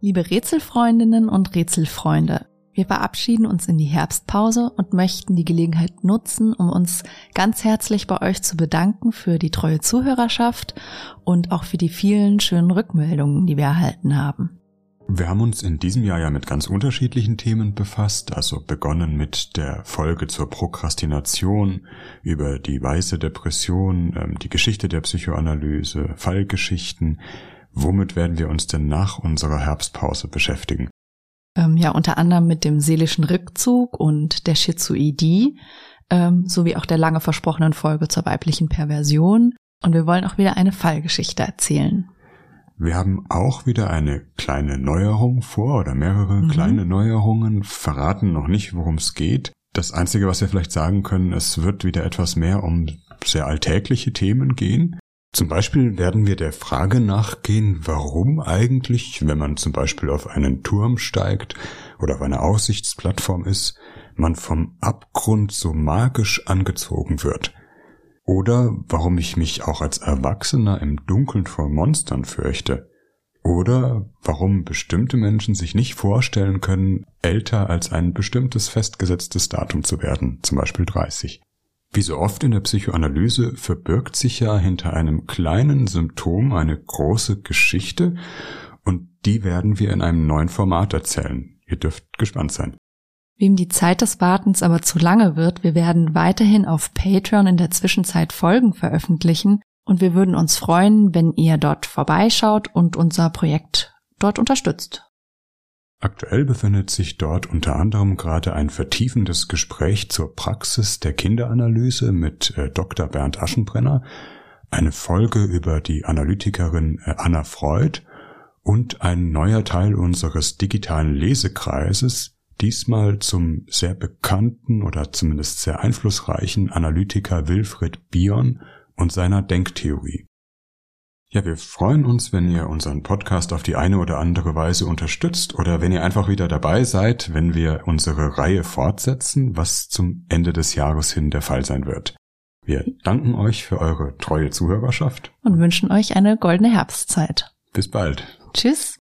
Liebe Rätselfreundinnen und Rätselfreunde, wir verabschieden uns in die Herbstpause und möchten die Gelegenheit nutzen, um uns ganz herzlich bei euch zu bedanken für die treue Zuhörerschaft und auch für die vielen schönen Rückmeldungen, die wir erhalten haben. Wir haben uns in diesem Jahr ja mit ganz unterschiedlichen Themen befasst, also begonnen mit der Folge zur Prokrastination, über die weiße Depression, ähm, die Geschichte der Psychoanalyse, Fallgeschichten, Womit werden wir uns denn nach unserer Herbstpause beschäftigen? Ähm, ja, unter anderem mit dem seelischen Rückzug und der Schizoidie, ähm, sowie auch der lange versprochenen Folge zur weiblichen Perversion. Und wir wollen auch wieder eine Fallgeschichte erzählen. Wir haben auch wieder eine kleine Neuerung vor oder mehrere mhm. kleine Neuerungen, verraten noch nicht, worum es geht. Das Einzige, was wir vielleicht sagen können, es wird wieder etwas mehr um sehr alltägliche Themen gehen. Zum Beispiel werden wir der Frage nachgehen, warum eigentlich, wenn man zum Beispiel auf einen Turm steigt oder auf einer Aussichtsplattform ist, man vom Abgrund so magisch angezogen wird. Oder warum ich mich auch als Erwachsener im Dunkeln vor Monstern fürchte. Oder warum bestimmte Menschen sich nicht vorstellen können, älter als ein bestimmtes festgesetztes Datum zu werden, zum Beispiel 30. Wie so oft in der Psychoanalyse verbirgt sich ja hinter einem kleinen Symptom eine große Geschichte und die werden wir in einem neuen Format erzählen. Ihr dürft gespannt sein. Wem die Zeit des Wartens aber zu lange wird, wir werden weiterhin auf Patreon in der Zwischenzeit Folgen veröffentlichen und wir würden uns freuen, wenn ihr dort vorbeischaut und unser Projekt dort unterstützt. Aktuell befindet sich dort unter anderem gerade ein vertiefendes Gespräch zur Praxis der Kinderanalyse mit äh, Dr. Bernd Aschenbrenner, eine Folge über die Analytikerin äh, Anna Freud und ein neuer Teil unseres digitalen Lesekreises, diesmal zum sehr bekannten oder zumindest sehr einflussreichen Analytiker Wilfried Bion und seiner Denktheorie. Ja, wir freuen uns, wenn ihr unseren Podcast auf die eine oder andere Weise unterstützt oder wenn ihr einfach wieder dabei seid, wenn wir unsere Reihe fortsetzen, was zum Ende des Jahres hin der Fall sein wird. Wir danken euch für eure treue Zuhörerschaft und wünschen euch eine goldene Herbstzeit. Bis bald. Tschüss.